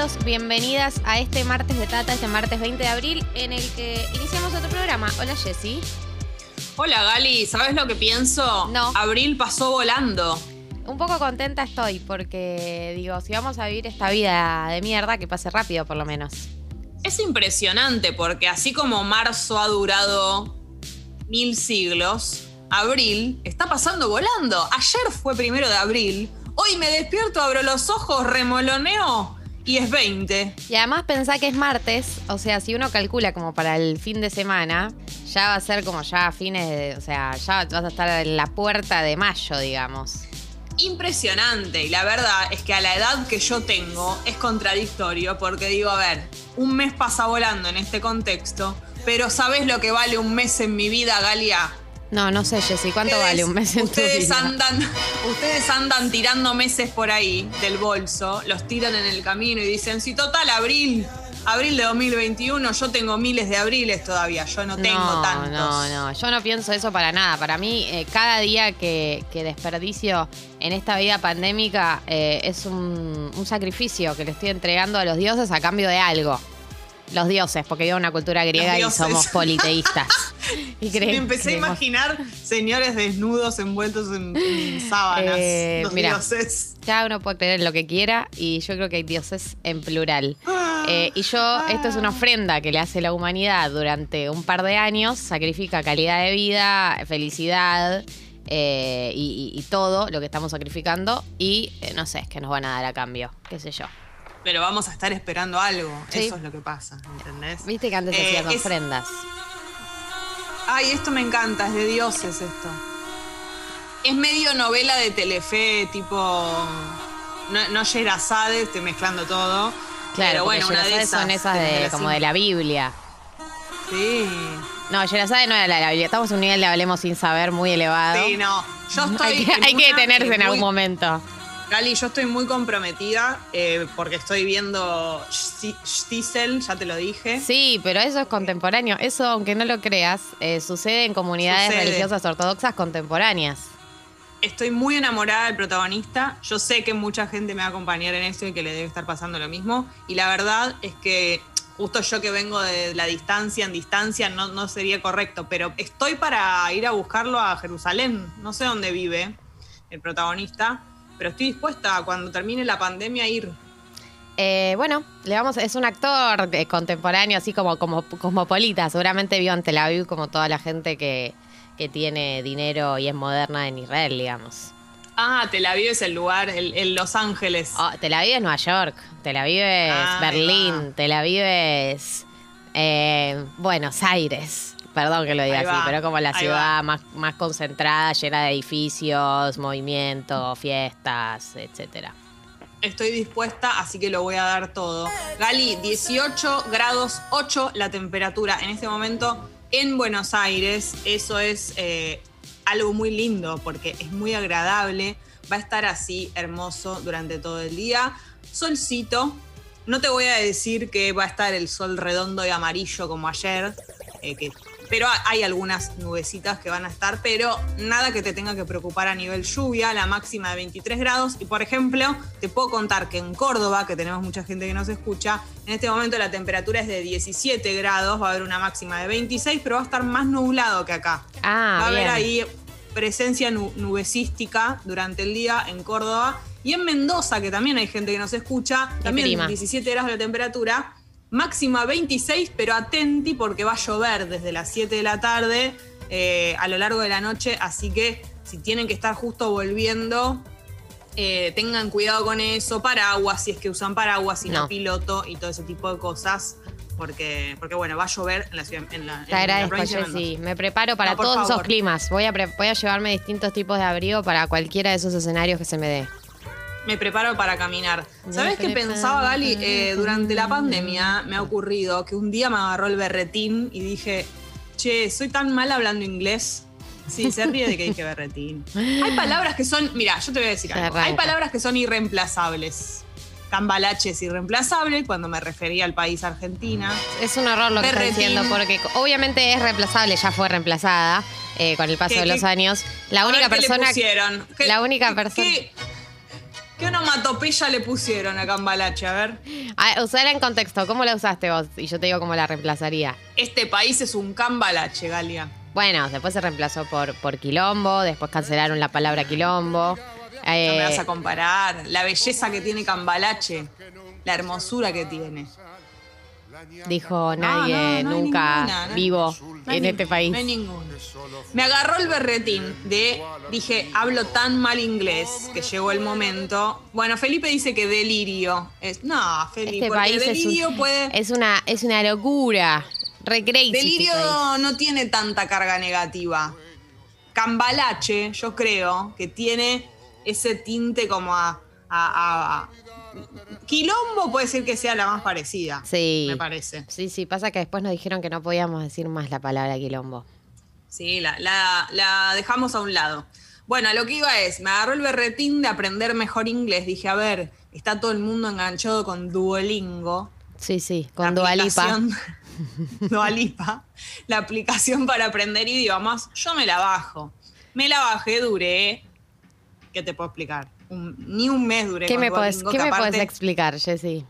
bienvenidos, bienvenidas a este martes de Tata, este martes 20 de abril, en el que iniciamos otro programa. Hola Jessy. Hola Gali, ¿sabes lo que pienso? No. Abril pasó volando. Un poco contenta estoy porque digo, si vamos a vivir esta vida de mierda, que pase rápido por lo menos. Es impresionante porque así como marzo ha durado mil siglos, abril está pasando volando. Ayer fue primero de abril. Hoy me despierto, abro los ojos, remoloneo y es 20. Y además pensá que es martes, o sea, si uno calcula como para el fin de semana, ya va a ser como ya a fines de, o sea, ya vas a estar en la puerta de mayo, digamos. Impresionante. Y la verdad es que a la edad que yo tengo es contradictorio porque digo, a ver, un mes pasa volando en este contexto, pero ¿sabes lo que vale un mes en mi vida, Galia? No, no sé, Jessy, ¿cuánto vale un mes en tu ustedes vida? andan, ustedes andan tirando meses por ahí del bolso, los tiran en el camino y dicen, si total, abril, abril de 2021, yo tengo miles de abriles todavía, yo no tengo no, tantos. No, no, yo no pienso eso para nada. Para mí, eh, cada día que, que desperdicio en esta vida pandémica eh, es un, un sacrificio que le estoy entregando a los dioses a cambio de algo. Los dioses, porque vivo en una cultura griega y somos politeístas. y me empecé a imaginar señores desnudos envueltos en, en sábanas, Eh, los mira. dioses. Cada uno puede creer en lo que quiera y yo creo que hay dioses en plural. Ah. Eh, y yo, esto es una ofrenda que le hace la humanidad durante un par de años, sacrifica calidad de vida, felicidad eh, y, y- y todo lo que estamos sacrificando y eh, no sé, que nos van a dar a cambio, qué sé yo. Pero vamos a estar esperando algo, Sí. eso es lo que pasa, ¿entendés? Viste que antes Eh, hacías es- ofrendas. Ay, esto me encanta, es de dioses esto. Es medio novela de Telefe, tipo. No, no Sherazade, estoy mezclando todo. Claro, pero bueno, una de esas. son esas de como de la Biblia. Sí. No, Sherazade no era la de la Biblia. Estamos en un nivel de Hablemos sin saber muy elevado. Sí, no. Yo estoy. hay que, hay que detenerse en muy- algún momento. Gali, yo estoy muy comprometida eh, porque estoy viendo Sti- Stiesel, ya te lo dije. Sí, pero eso es contemporáneo. Eso, aunque no lo creas, eh, sucede en comunidades Sucede. religiosas ortodoxas contemporáneas. Estoy muy enamorada del protagonista. Yo sé que mucha gente me va a acompañar en esto y que le debe estar pasando lo mismo. Y la verdad es que justo yo que vengo de la distancia en distancia no, no sería correcto, pero estoy para ir a buscarlo a Jerusalén. No sé dónde vive el protagonista, pero estoy dispuesta cuando termine la pandemia a ir. Eh, bueno, le vamos, es un actor eh, contemporáneo, así como, como cosmopolita. Seguramente vio en Tel Aviv como toda la gente que, que tiene dinero y es moderna en Israel, digamos. Ah, Tel Aviv es el lugar, el, el Los Ángeles. Oh, Tel Aviv es Nueva York, Tel Aviv es Ahí Berlín, va. Tel Aviv es eh, Buenos Aires. Perdón que lo diga Ahí así, va, pero como la ahí ciudad va. más, más concentrada, llena de edificios, movimientos, fiestas, etcétera. Estoy dispuesta, así que lo voy a dar todo. Gali, 18 grados 8 la temperatura en este momento en Buenos Aires. Eso es eh, algo muy lindo porque es muy agradable. Va a estar así hermoso durante todo el día. Solcito. No te voy a decir que va a estar el sol redondo y amarillo como ayer, eh, que- pero ha- hay algunas nubecitas que van a estar, pero nada que te tenga que preocupar a nivel lluvia, la máxima de 23 grados. Y por ejemplo, te puedo contar que en Córdoba, que tenemos mucha gente que nos escucha, en este momento la temperatura es de 17 grados, va a haber una máxima de 26, pero va a estar más nublado que acá. Ah, va a haber bien. ahí presencia nu- nubecística durante el día en Córdoba. Y en Mendoza, que también hay gente que nos escucha, también prima. 17 grados la temperatura, máxima 26, pero atenti porque va a llover desde las 7 de la tarde eh, a lo largo de la noche, así que si tienen que estar justo volviendo, eh, tengan cuidado con eso, paraguas, si es que usan paraguas, si no, No. piloto y todo ese tipo de cosas, porque, porque bueno, va a llover en la ciudad, en la, Te la agradezco, de Jessy. Me preparo para No, todos esos climas. Voy a, pre- voy a llevarme distintos tipos de abrigo para cualquiera de esos escenarios que se me dé. Me preparo para caminar. ¿Sabes qué pensaba, Gali? Eh, durante la pandemia me ha ocurrido que un día me agarró el berretín y dije, che, soy tan mal hablando inglés. Sí, se ríe de que dije berretín. Hay palabras que son, mira, yo te voy a decir algo. Hay palabras que son irreemplazables. Cambalache es irreemplazable cuando me refería al país Argentina. Es un horror lo que está Berretín. diciendo, porque obviamente es reemplazable, ya fue reemplazada eh, con el paso ¿Qué- de los qué- años. La A única ver, ¿qué le persona. la única persona- qué- ¿Qué onomatopeya le pusieron a Cambalache? A ver. Ah, usala en contexto. ¿Cómo la usaste vos? Y yo te digo cómo la reemplazaría. Este país es un Cambalache, Galia. Bueno, después se reemplazó por, por quilombo, después cancelaron la palabra quilombo. No me Eh, vas a comparar. La belleza que tiene Cambalache. La hermosura que tiene. Dijo nadie no, no hay nunca ninguna, vivo en este país. No hay ninguno. Me agarró el berretín de, dije, hablo tan mal inglés que llegó el momento. Bueno, Felipe dice que delirio. Es, no, Felipe, este país es, delirio un- puede... es una es una locura. Re crazy este Delirio no tiene tanta carga negativa. Cambalache, yo creo que tiene ese tinte como a- a- a- Quilombo puede ser que sea la más parecida. Sí. Me parece. Sí, sí, pasa que después nos dijeron que no podíamos decir más la palabra quilombo. Sí, la, la- la dejamos a un lado. Bueno, a lo que iba es, me agarró el berretín de aprender mejor inglés. Dije, a ver, está todo el mundo enganchado con Duolingo. Sí, sí, con Dualipa. Dualipa, la aplicación para aprender idiomas, yo me la bajo. Me la bajé, duré. ¿Qué te puedo explicar? Un- ni un mes duré ¿Qué con me puedes, ¿qué me puedes explicar, Jessy?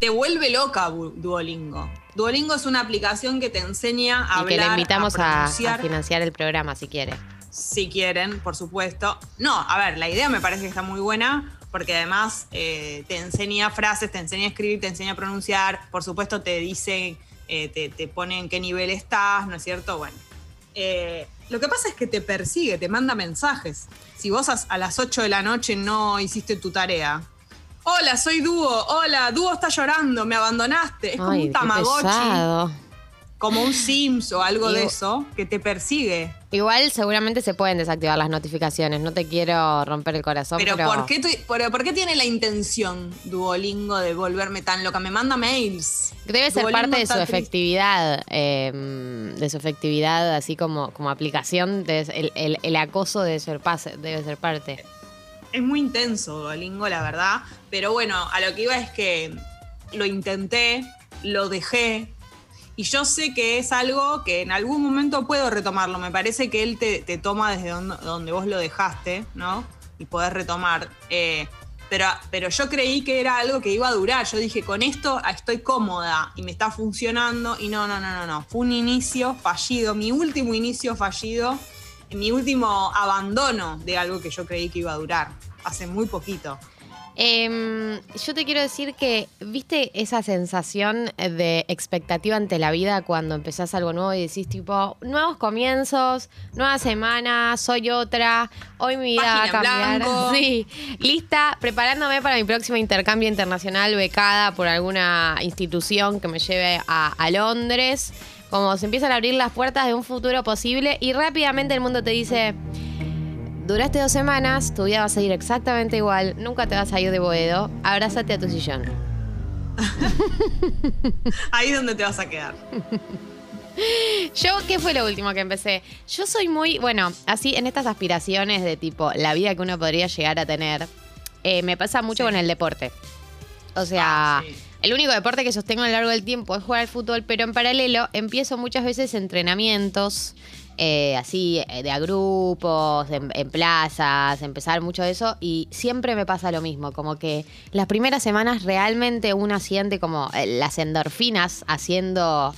Te vuelve loca Duolingo. Duolingo es una aplicación que te enseña a Y hablar, que le invitamos a a, financiar el programa si quiere. si quieren, por supuesto. No, a ver, la idea me parece que está muy buena porque además eh, te enseña frases, te enseña a escribir, te enseña a pronunciar, por supuesto te dice, eh, te, te pone en qué nivel estás, ¿no es cierto? Bueno, eh, lo que pasa es que te persigue, te manda mensajes. Si vos a, las 8 de la noche no hiciste tu tarea. Hola, soy Dúo. Hola, Dúo está llorando, me abandonaste. Es como un tamagotchi, pesado. Como un Sims o algo de eso, que te persigue. Igual seguramente se pueden desactivar las notificaciones. No te quiero romper el corazón, Pero, pero, ¿por, qué, tu- pero ¿por qué tiene la intención Duolingo de volverme tan loca? Me manda mails. debe ser Duolingo parte de su efectividad, eh, de su efectividad así como, como aplicación. de- el, el- el acoso debe ser, pase- debe ser parte. Es muy intenso Duolingo, la verdad. Pero bueno, a lo que iba es que lo intenté, lo dejé. Y yo sé que es algo que en algún momento puedo retomarlo. Me parece que él te, te toma desde donde, donde vos lo dejaste, ¿no? Y podés retomar. Eh, pero, pero yo creí que era algo que iba a durar. Yo dije, con esto estoy cómoda y me está funcionando. Y no, no, no, no, no. Fue un inicio fallido, mi último inicio fallido, mi último abandono de algo que yo creí que iba a durar. Hace muy poquito. Em, yo te quiero decir que, ¿viste esa sensación de expectativa ante la vida cuando empezás algo nuevo y decís tipo, nuevos comienzos, nueva semana, soy otra, hoy mi vida va a cambiar? blanco. Sí, lista, preparándome para mi próximo intercambio internacional becada por alguna institución que me lleve a, a Londres. Como se empiezan a abrir las puertas de un futuro posible y rápidamente el mundo te dice, Duraste dos semanas, tu vida va a seguir exactamente igual, nunca te vas a ir de boedo, abrázate a tu sillón. Ahí es donde te vas a quedar. Yo, ¿qué fue lo último que empecé? Yo soy muy, bueno, así en estas aspiraciones de tipo la vida que uno podría llegar a tener, eh, me pasa mucho Sí. con el deporte. O sea, Ah, sí. el único deporte que sostengo a lo largo del tiempo es jugar al fútbol, pero en paralelo empiezo muchas veces entrenamientos. Eh, así eh, de a grupos, en, plazas, empezar mucho de eso y siempre me pasa lo mismo, como que las primeras semanas realmente uno siente como eh, las endorfinas haciendo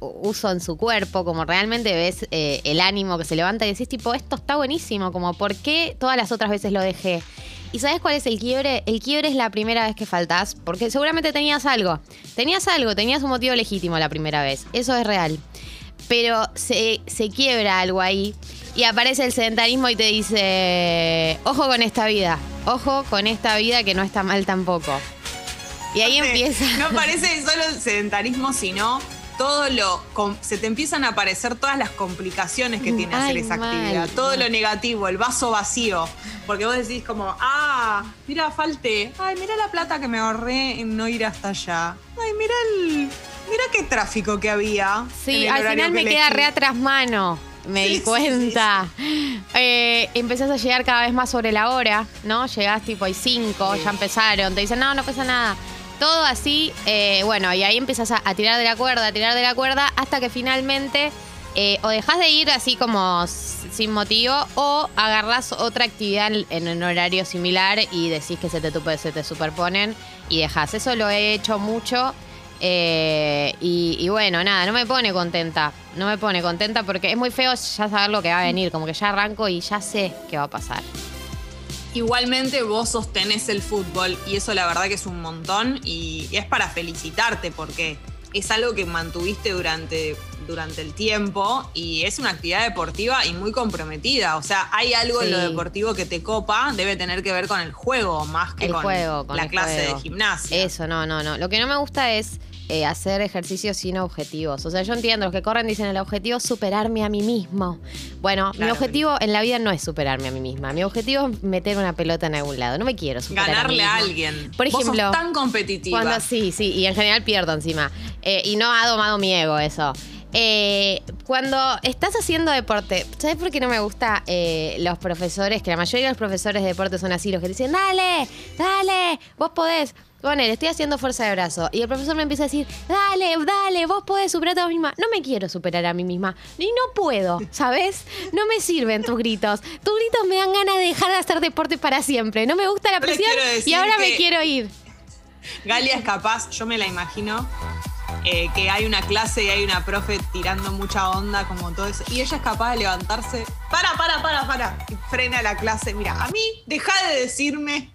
uso en su cuerpo, como realmente ves el ánimo que se levanta y decís tipo, esto está buenísimo, como ¿por qué todas las otras veces lo dejé? ¿Y sabes cuál es el quiebre? El quiebre es la primera vez que faltás, porque seguramente tenías algo, tenías algo, tenías un motivo legítimo la primera vez, eso es real. Pero se, se quiebra algo ahí y aparece el sedentarismo y te dice, ojo con esta vida, ojo con esta vida que no está mal tampoco. Y ahí empieza... No parece solo el sedentarismo, sino todo lo. Se te empiezan a aparecer todas las complicaciones que tiene hacer esa mal, actividad. Todo mal. lo negativo, el vaso vacío. Porque vos decís, como, ah, mira, falté. Ay, mira la plata que me ahorré en no ir hasta allá. Ay, mira el. Mira qué tráfico que había. Sí, al final que me queda re atrás mano. Me Sí, di sí, cuenta. Eh, empezás a llegar cada vez más sobre la hora, ¿no? Llegás tipo hay cinco, ya empezaron. Te dicen, no, no pasa nada. Todo así, eh, bueno, y ahí empezás a, a tirar de la cuerda, a tirar de la cuerda, hasta que finalmente eh, o dejas de ir así como sin motivo o agarrás otra actividad en, un horario similar y decís que se te, se te superponen y dejas. Eso lo he hecho mucho. Eh, y, y bueno, nada, no me pone contenta. No me pone contenta porque es muy feo ya saber lo que va a venir. Como que ya arranco y ya sé qué va a pasar. Igualmente vos sostenés el fútbol y eso la verdad que es un montón y es para felicitarte porque es algo que mantuviste durante, durante el tiempo y es una actividad deportiva y muy comprometida. O sea, hay algo en lo deportivo que te copa, debe tener que ver con el juego más que El con, juego, con la clase juego. de gimnasia. Eso, no, no, no. Lo que no me gusta es eh, hacer ejercicios sin objetivos. O sea, yo entiendo, los que corren dicen el objetivo es superarme a mí mismo. Bueno, mi objetivo en la vida no es superarme a mí misma. Mi objetivo es meter una pelota en algún lado. No me quiero superar Ganarle a, a mí misma. alguien. Por Vos ejemplo, sos tan competitiva. Cuando sí, sí, y en general pierdo encima. Eh, y no ha domado mi ego eso. Eh, cuando estás haciendo deporte, ¿sabes por qué no me gusta eh, los profesores? Que la mayoría de los profesores de deporte son así, los que dicen, dale, dale, vos podés. Poner, estoy haciendo fuerza de brazo. Y el profesor me empieza a decir, dale, dale, vos podés superarte a vos misma. No me quiero superar a mí misma. Y no puedo, ¿sabes? No me sirven tus gritos. Tus gritos me dan ganas de dejar de hacer deporte para siempre. No me gusta la presión y ahora me quiero ir. Galia es capaz, yo me la imagino, eh, que hay una clase y hay una profe tirando mucha onda, como todo eso, y ella es capaz de levantarse, para, para, para, para, y frena la clase, mira, a mí, deja de decirme,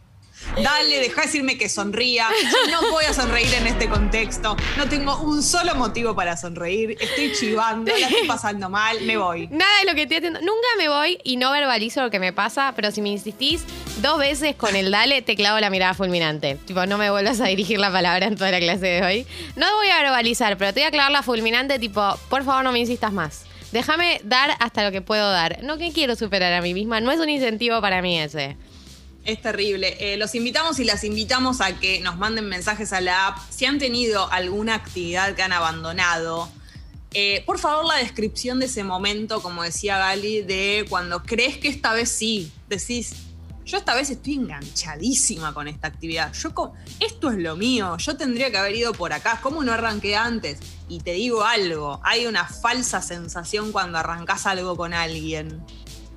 dale, deja de decirme que sonría, no voy a sonreír en este contexto, no tengo un solo motivo para sonreír, estoy chivando, la estoy pasando mal, me voy. Nada de lo que estoy haciendo. Nunca me voy y no verbalizo lo que me pasa, pero si me insistís dos veces con el dale, te clavo la mirada fulminante. Tipo, no me vuelvas a dirigir la palabra en toda la clase de hoy. No voy a verbalizar, pero te voy a clavar la fulminante, tipo, por favor no me insistas más. Déjame dar hasta lo que puedo dar. No que quiero superar a mí misma, no es un incentivo para mí ese. Es terrible. Eh, los invitamos y las invitamos a que nos manden mensajes a la app. Si han tenido alguna actividad que han abandonado, eh, por favor la descripción de ese momento, como decía Gali, de cuando crees que esta vez sí, decís, yo esta vez estoy enganchadísima con esta actividad. Yo esto es lo mío, yo tendría que haber ido por acá, ¿cómo no arranqué antes? Y te digo algo, hay una falsa sensación cuando arrancás algo con alguien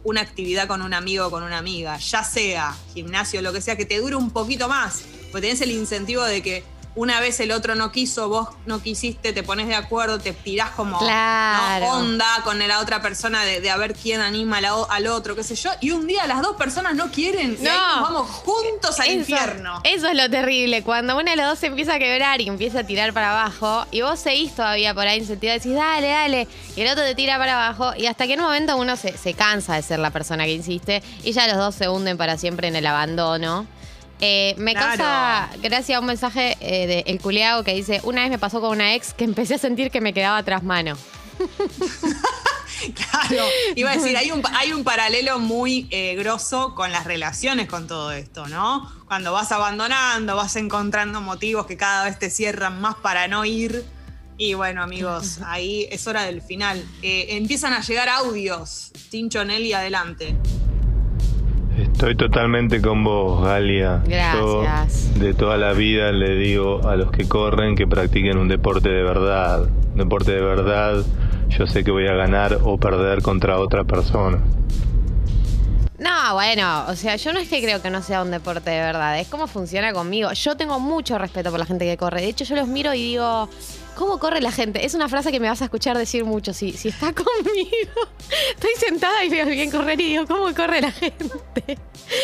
una actividad con un amigo o con una amiga, ya sea gimnasio, lo que sea, que te dure un poquito más, porque tenés el incentivo de que una vez el otro no quiso, vos no quisiste, te pones de acuerdo, te tirás como Claro. ¿no? onda con la otra persona de, de a ver quién anima la al otro, qué sé yo, y un día las dos personas no quieren y No. nos vamos juntos al Eso- infierno. Eso es lo terrible. Cuando uno de los dos se empieza a quebrar y empieza a tirar para abajo, y vos seguís todavía por ahí incentivado, decís, dale, dale, y el otro te tira para abajo, y hasta que en un momento uno se, se cansa de ser la persona que insiste, y ya los dos se hunden para siempre en el abandono. Eh, me Claro. causa gracias a un mensaje eh, de El Culeado que dice: Una vez me pasó con una ex que empecé a sentir que me quedaba tras mano. Claro, iba a decir, hay un, hay un paralelo muy eh, grosso con las relaciones con todo esto, ¿no? Cuando vas abandonando, vas encontrando motivos que cada vez te cierran más para no ir. Y bueno, amigos, ahí es hora del final. Eh, empiezan a llegar audios. Tincho Nelly, adelante. Estoy totalmente con vos, Galia. Gracias. Yo de toda la vida le digo a los que corren que practiquen un deporte de verdad. Un deporte de verdad, yo sé que voy a ganar o perder contra otra persona. No, bueno, o sea, yo no es que creo que no sea un deporte de verdad, es cómo funciona conmigo. Yo tengo mucho respeto por la gente que corre. De hecho, yo los miro y digo, ¿cómo corre la gente? Es una frase que me vas a escuchar decir mucho si, si está conmigo. Estoy sentada y veo a alguien correr y digo, ¿cómo corre la gente?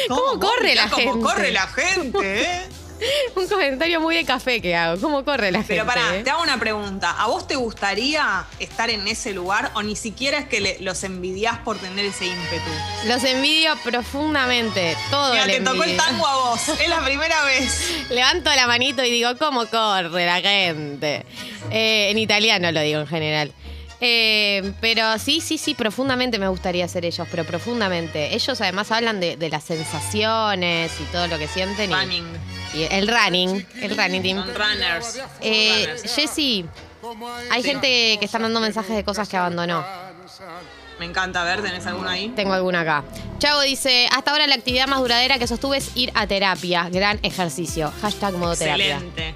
¿Cómo, corre Mirá la cómo gente? corre la gente, ¿eh? Un comentario muy de café que hago. ¿Cómo corre la Pero gente? pará, eh? te hago una pregunta. ¿A vos te gustaría estar en ese lugar o ni siquiera es que le- los envidiás por tener ese ímpetu? Los envidio profundamente. Todo Mira, te tocó el envidio. tango a vos. Es la primera vez. Levanto la manito y digo, ¿cómo corre la gente? Eh, en italiano lo digo en general. Eh, pero sí, sí, sí, profundamente me gustaría ser ellos, pero profundamente. Ellos además hablan de, de las sensaciones y todo lo que sienten. y-. Y, el running, el running team. Son runners. Eh, Runners. Jessy, hay gente que está mandando mensajes de cosas que abandonó. Me encanta ver, ¿tenés alguno ahí? Tengo alguna acá. Chavo dice, hasta ahora la actividad más duradera que sostuve es ir a terapia. Gran ejercicio. Hashtag modo terapia. Excelente.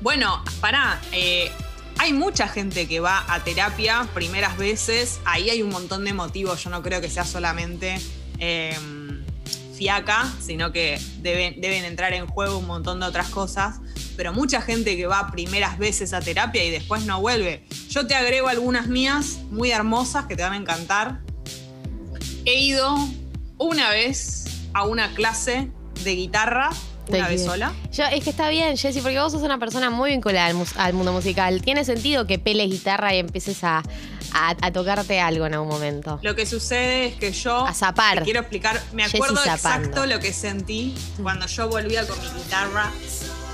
Bueno, pará. eh, hay mucha gente que va a terapia primeras veces, ahí hay un montón de motivos, yo no creo que sea solamente em, fiaca, sino que deben, deben entrar en juego un montón de otras cosas, pero mucha gente que va primeras veces a terapia y después no vuelve. Yo te agrego algunas mías muy hermosas que te van a encantar. He ido una vez a una clase de guitarra una vez sola. Yo, es que está bien, Jessy, porque vos sos una persona muy vinculada al, mundo musical. Tiene sentido que peles guitarra y empieces a, tocarte algo en algún momento. Lo que sucede es que yo. A zapar. quiero explicar. Me acuerdo exacto lo que sentí cuando yo volvía con mi guitarra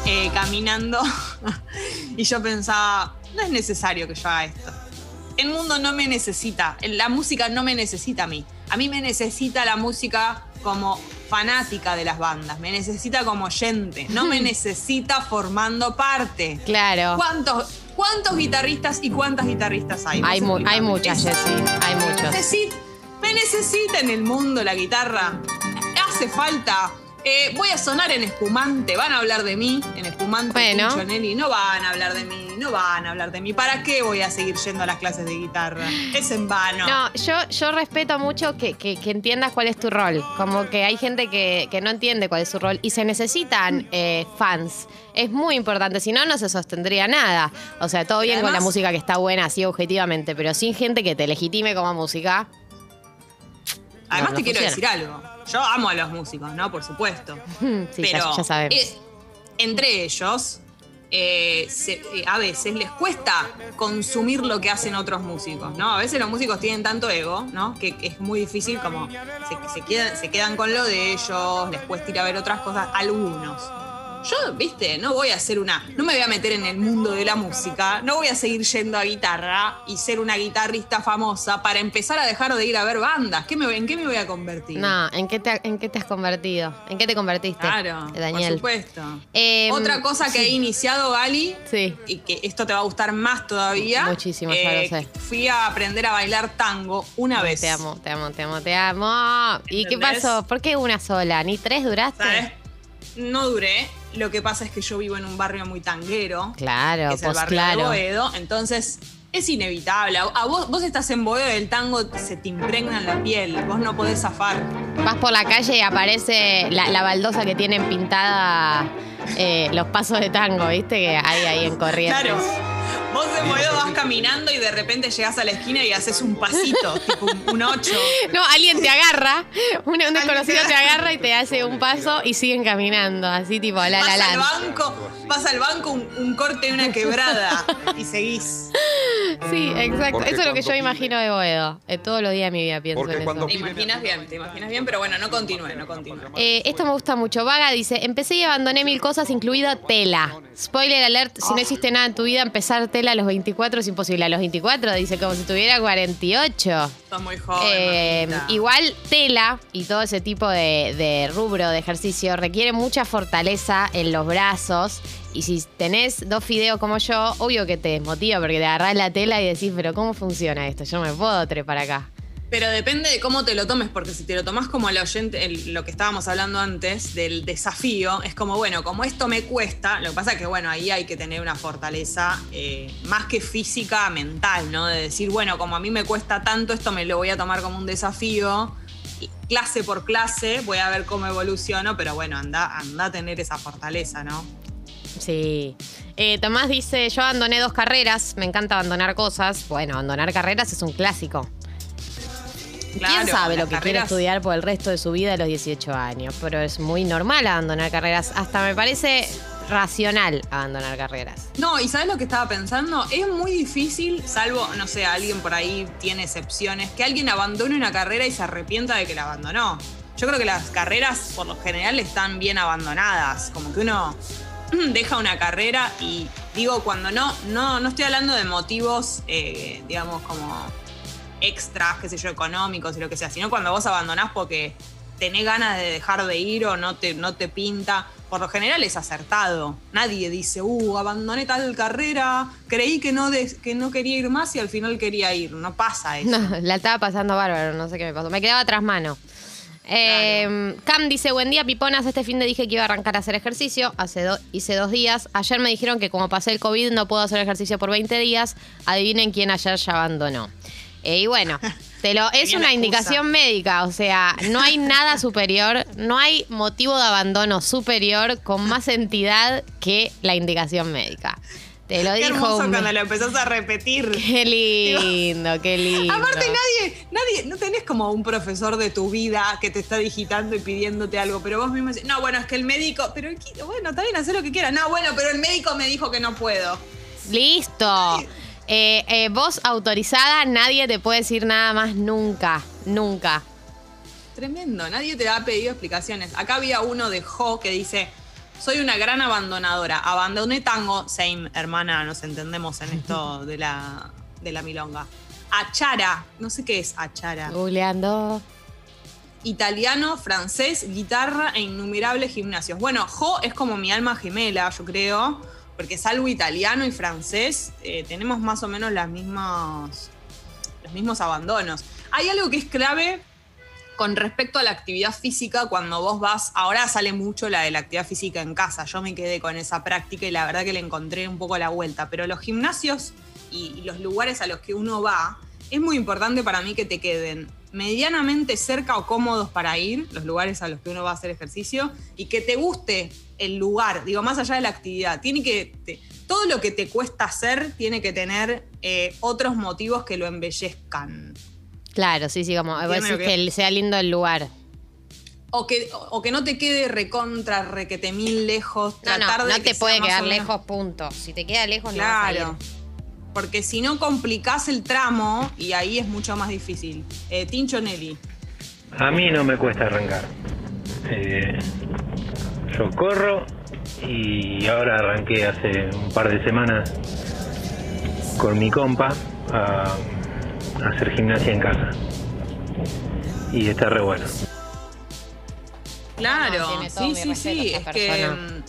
eh, caminando y yo pensaba, no es necesario que yo haga esto. El mundo no me necesita, la música no me necesita a mí. A mí me necesita la música como fanática de las bandas, me necesita como oyente, no me necesita formando parte. Claro. ¿Cuántos, cuántos guitarristas y cuántas guitarristas hay? Hay, hay muchas, Jessy, hay muchos. me necesita en el mundo la guitarra. Hace falta eh, voy a sonar en espumante, van a hablar de mí, en espumante, bueno. no van a hablar de mí, no van a hablar de mí. ¿Para qué voy a seguir yendo a las clases de guitarra? Es en vano. No, yo, yo respeto mucho que, entiendas cuál es tu rol. Como que hay gente que, no entiende cuál es su rol y se necesitan eh, fans. Es muy importante, si no, no se sostendría nada. O sea, todo bien con la música que está buena, así objetivamente, pero sin gente que te legitime como música. Además, te quiero decir algo yo amo a los músicos, ¿no? Por supuesto. pero ya, sabemos. entre ellos, eh, eh, a veces les cuesta consumir lo que hacen otros músicos, ¿no? A veces los músicos tienen tanto ego, ¿no? Que, es muy difícil como se, quedan, se quedan con lo de ellos, les cuesta ir a ver otras cosas, algunos. Yo, viste, no voy a hacer una. No me voy a meter en el mundo de la música. No voy a seguir yendo a guitarra y ser una guitarrista famosa para empezar a dejar de ir a ver bandas. ¿Qué me, ¿En qué me voy a convertir? No, ¿en qué te, en qué te has convertido? ¿En qué te convertiste? Claro, Daniel? por supuesto. Em, Otra cosa que he iniciado, Gali, sí. y que esto te va a gustar más todavía. Muchísimo, ya lo eh, sé. Fui a aprender a bailar tango una vez. Te amo, te amo, te amo, te amo. ¿Y qué pasó? ¿Por qué una sola? ¿Ni tres duraste? No duré. Lo que pasa es que yo vivo en un barrio muy tanguero. Claro, que es el barrio de Boedo. Entonces, es inevitable. A vos, vos estás en Boedo el tango se te impregna en la piel. Vos no podés zafar. Vas por la calle y aparece la, baldosa que tienen pintada eh, los pasos de tango, ¿viste? Que hay ahí en Corrientes. Claro. Vos de modo vas caminando y de repente llegas a la esquina y haces un pasito, tipo un 8. No, alguien te agarra, un, desconocido te agarra y te hace un paso y siguen caminando, así tipo la la la. Al banco, vas al banco, un, corte y una quebrada y seguís. Sí, exacto. eso es lo que yo imagino de Boedo. Eh, todos los días de mi vida pienso en eso. Te imaginas bien, te imaginas bien, pero bueno, no continúe, no continúe. Eh, esto me gusta mucho. Vaga dice, empecé y abandoné mil cosas, incluida tela. Spoiler alert, si no hiciste nada en tu vida, empezar tela a los 24 es imposible. A los 24 dice como si tuviera 48. Estás muy joven. Eh, igual tela y todo ese tipo de, de rubro de ejercicio requiere mucha fortaleza en los brazos y si tenés dos fideos como yo, obvio que te desmotiva porque te agarrás la tela y decís, pero ¿cómo funciona esto? Yo me puedo trepar acá. Pero depende de cómo te lo tomes, porque si te lo tomas como el oyente, lo que estábamos hablando antes del desafío, es como, bueno, como esto me cuesta, lo que pasa es que, bueno, ahí hay que tener una fortaleza eh, más que física, mental, ¿no? De decir, bueno, como a mí me cuesta tanto, esto me lo voy a tomar como un desafío, clase por clase, voy a ver cómo evoluciono, pero bueno, anda, anda a tener esa fortaleza, ¿no? Sí. Eh, Tomás dice, yo abandoné dos carreras, me encanta abandonar cosas. Bueno, abandonar carreras es un clásico. ¿Quién sabe lo que quiere estudiar por el resto de su vida a los 18 años? Pero es muy normal abandonar carreras. Hasta me parece racional abandonar carreras. No, y ¿sabes lo que estaba pensando? Es muy difícil, salvo, no sé, alguien por ahí tiene excepciones, que alguien abandone una carrera y se arrepienta de que la abandonó. Yo creo que las carreras, por lo general, están bien abandonadas. Como que uno deja una carrera y digo, cuando no, no, no estoy hablando de motivos, eh, digamos, como extras, qué sé yo, económicos y lo que sea, sino cuando vos abandonás porque tenés ganas de dejar de ir o no te, no te pinta. Por lo general es acertado. Nadie dice, uh, abandoné tal carrera, creí que no, que no quería ir más y al final quería ir. No pasa eso. No, la estaba pasando bárbaro, no sé qué me pasó. Me quedaba tras mano. Eh, Cam dice, buen día, piponas. Este fin de dije que iba a arrancar a hacer ejercicio. Hace do- hice dos días. Ayer me dijeron que como pasé el COVID no puedo hacer ejercicio por 20 días. Adivinen quién ayer ya abandonó. Eh, y bueno, te lo, es una indicación médica. O sea, no hay nada superior, no hay motivo de abandono superior con más entidad que la indicación médica. Te lo Qué dijo hermoso un... cuando lo empezás a repetir. Qué lindo, qué lindo. Aparte nadie, nadie, no tenés como un profesor de tu vida que te está digitando y pidiéndote algo, pero vos mismo decís, no, bueno, es que el médico, pero bueno, está bien, hacer lo que quieras. No, bueno, pero el médico me dijo que no puedo. Listo. Eh, eh, voz autorizada, nadie te puede decir nada más nunca, nunca. Tremendo, nadie te ha pedido explicaciones. Acá había uno de Jo que dice, soy una gran abandonadora, abandoné tango, same, hermana, nos entendemos en esto de la, de la milonga. Achara, no sé qué es achara. Googleando. italiano, francés, guitarra e innumerables gimnasios. Bueno, Jo es como mi alma gemela, yo creo, porque salvo italiano y francés, eh, tenemos más o menos las mismas, los mismos abandonos. Hay algo que es clave con respecto a la actividad física, cuando vos vas, ahora sale mucho la de la actividad física en casa, yo me quedé con esa práctica y la verdad que le encontré un poco la vuelta, pero los gimnasios y, y los lugares a los que uno va, es muy importante para mí que te queden medianamente cerca o cómodos para ir, los lugares a los que uno va a hacer ejercicio, y que te guste el lugar, digo, más allá de la actividad, tiene que, te- todo lo que te cuesta hacer tiene que tener eh, otros motivos que lo embellezcan. Claro, sí, sí, como vos decís que sea lindo el lugar. O que, o que no te quede recontra, requete mil lejos. No, no, tratar de no que te puede quedar menos- lejos, punto. Si te queda lejos, no vas a Claro. ir. Porque si no complicás el tramo y ahí es mucho más difícil. Eh, Tincho Nelly. A mí no me cuesta arrancar. Eh, yo corro y ahora arranqué hace un par de semanas con mi compa a, a hacer gimnasia en casa. Y está re bueno. Claro, No, sí, sí, sí. Es que persona.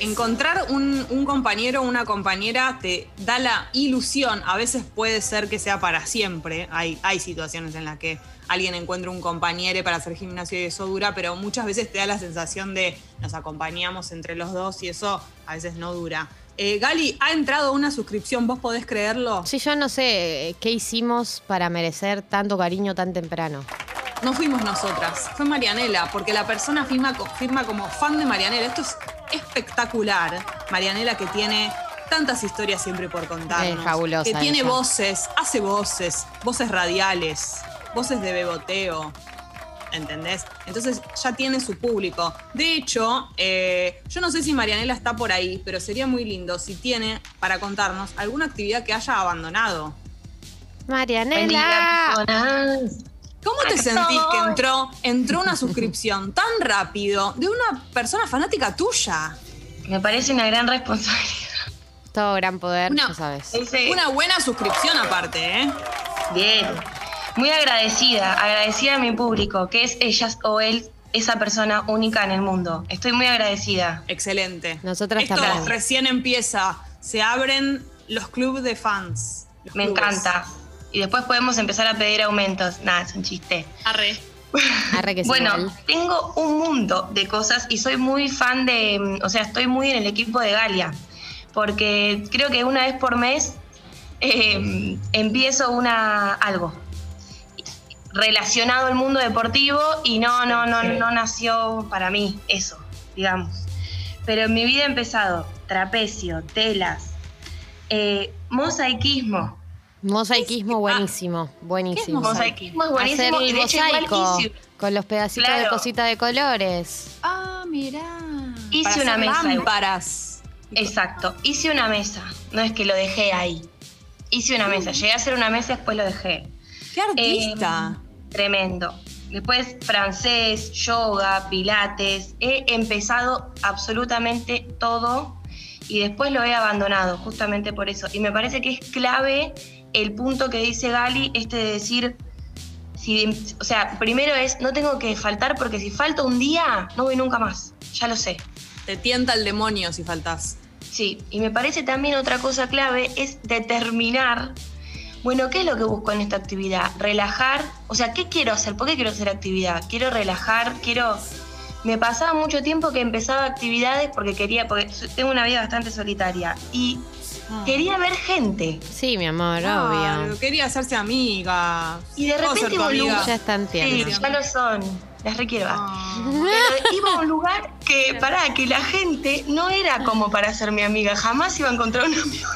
Encontrar un, compañero o una compañera te da la ilusión. A veces puede ser que sea para siempre. Hay, hay situaciones en las que alguien encuentra un compañero para hacer gimnasio y eso dura, pero muchas veces te da la sensación de nos acompañamos entre los dos y eso a veces no dura. Eh, Gali, ha entrado una suscripción, ¿vos podés creerlo? Sí, yo no sé eh, qué hicimos para merecer tanto cariño tan temprano. No fuimos nosotras, fue Marianela, porque la persona firma, co- firma como fan de Marianela. Esto es espectacular. Marianela que tiene tantas historias siempre por contarnos. Es fabulosa Que tiene ella. voces, hace voces, voces radiales, voces de beboteo. ¿Entendés? Entonces ya tiene su público. De hecho, eh, yo no sé si Marianela está por ahí, pero sería muy lindo si tiene para contarnos alguna actividad que haya abandonado. Marianela. ¿Cómo te sentís que entró, entró una suscripción tan rápido de una persona fanática tuya? Me parece una gran responsabilidad. Todo gran poder, Una- ya sabes. Una buena suscripción aparte, ¿eh? Bien. Muy agradecida, agradecida a mi público, que es ella o él, esa persona única en el mundo. Estoy muy agradecida. Excelente. Nosotras Esto también. recién empieza. Se abren los clubes de fans. Me clubes. encanta. Y después podemos empezar a pedir aumentos. Nada, es un chiste. Arre. Arre que Bueno, igual. tengo un mundo de cosas y soy muy fan de, mm, o sea, estoy muy en el equipo de Galia, porque creo que una vez por mes eh, empiezo una algo relacionado al mundo deportivo y no, no, no, no nació para mí eso, digamos. Pero en mi vida he empezado trapecio, telas, eh, mosaicismo. Mosaicismo buenísimo, buenísimo. Mosaicismo es buenísimo Hacer y de hecho mosaico con los pedacitos de cosita de colores. Ah, mirá. Hice Para una mesa. Lámparas. Exacto, hice una mesa, no es que lo dejé ahí. Hice una mesa, llegué a hacer una mesa y después lo dejé. ¡Qué artista! Eh, tremendo. Después francés, yoga, pilates. He empezado absolutamente todo y después lo he abandonado, justamente por eso. Y me parece que es clave el punto que dice Gali, este de decir, si, o sea, primero es, no tengo que faltar porque si falto un día, no voy nunca más. Ya lo sé. Te tienta el demonio si faltás. Sí, y me parece también otra cosa clave es determinar bueno, ¿qué es lo que busco en esta actividad? Relajar, o sea, ¿qué quiero hacer? ¿Por qué quiero hacer actividad? Quiero relajar, quiero... Me pasaba mucho tiempo que empezaba actividades porque quería, porque tengo una vida bastante solitaria y Ah. quería ver gente. Sí, mi amor, obvio. quería hacerse amiga. Y de ¿Puedo ser repente iba a un amiga? lugar- Ya están Sí, ya lo son. Las requiero. Ah. Pero iba a un lugar que, pará, que la gente no era como para ser mi amiga. Jamás iba a encontrar un amigo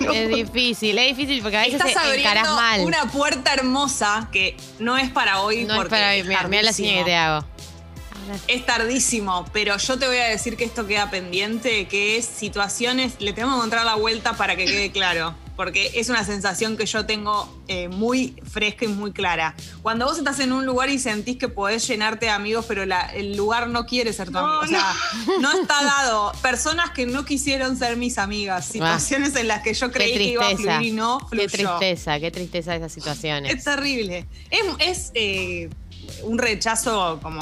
lugar. Es difícil, es difícil porque a veces Estás te encarás abriendo mal. una puerta hermosa que no es para hoy. no es porque para es mira, mira la señal que te hago. Es tardísimo, pero yo te voy a decir que esto queda pendiente, que es situaciones, le tenemos que encontrar la vuelta para que quede claro, porque es una sensación que yo tengo eh, muy fresca y muy clara. Cuando vos estás en un lugar y sentís que podés llenarte de amigos, pero la- el lugar no quiere ser tu No, amigo, o sea, no. está dado. Personas que no quisieron ser mis amigas, situaciones en las que yo Ah, Qué creí que iba a fluir y no Qué fluyó. tristeza, qué tristeza esas situaciones. Es terrible. Es, es, eh, un rechazo como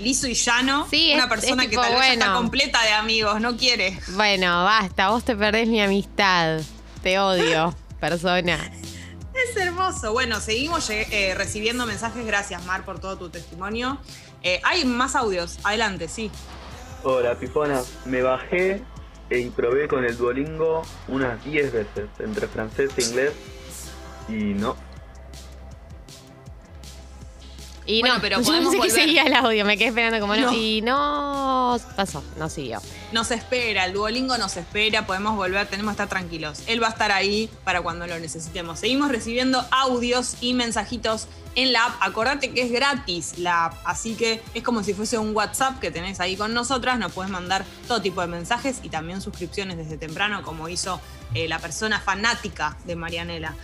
liso y llano. Sí, Una es- persona es que tal vez ya está completa de amigos, no quiere. Bueno, basta, vos te perdés mi amistad. Te odio, persona. Es hermoso. Bueno, seguimos eh, recibiendo mensajes. Gracias, Mar, por todo tu testimonio. Eh, hay más audios. Adelante, sí. Hola, Pipona. Me bajé y probé con el Duolingo unas 10 veces, entre francés e inglés, y no. Y Bueno, no, pero yo podemos pensé que seguía el audio, me quedé esperando como no. No. Y no pasó, no siguió. Nos espera, el Duolingo nos espera, podemos volver, tenemos que estar tranquilos. Él va a estar ahí para cuando lo necesitemos. Seguimos recibiendo audios y mensajitos en la app. Acordate que es gratis la app, así que es como si fuese un WhatsApp que tenés ahí con nosotras. Nos puedes mandar todo tipo de mensajes y también suscripciones desde temprano, como hizo eh, la persona fanática de Marianela.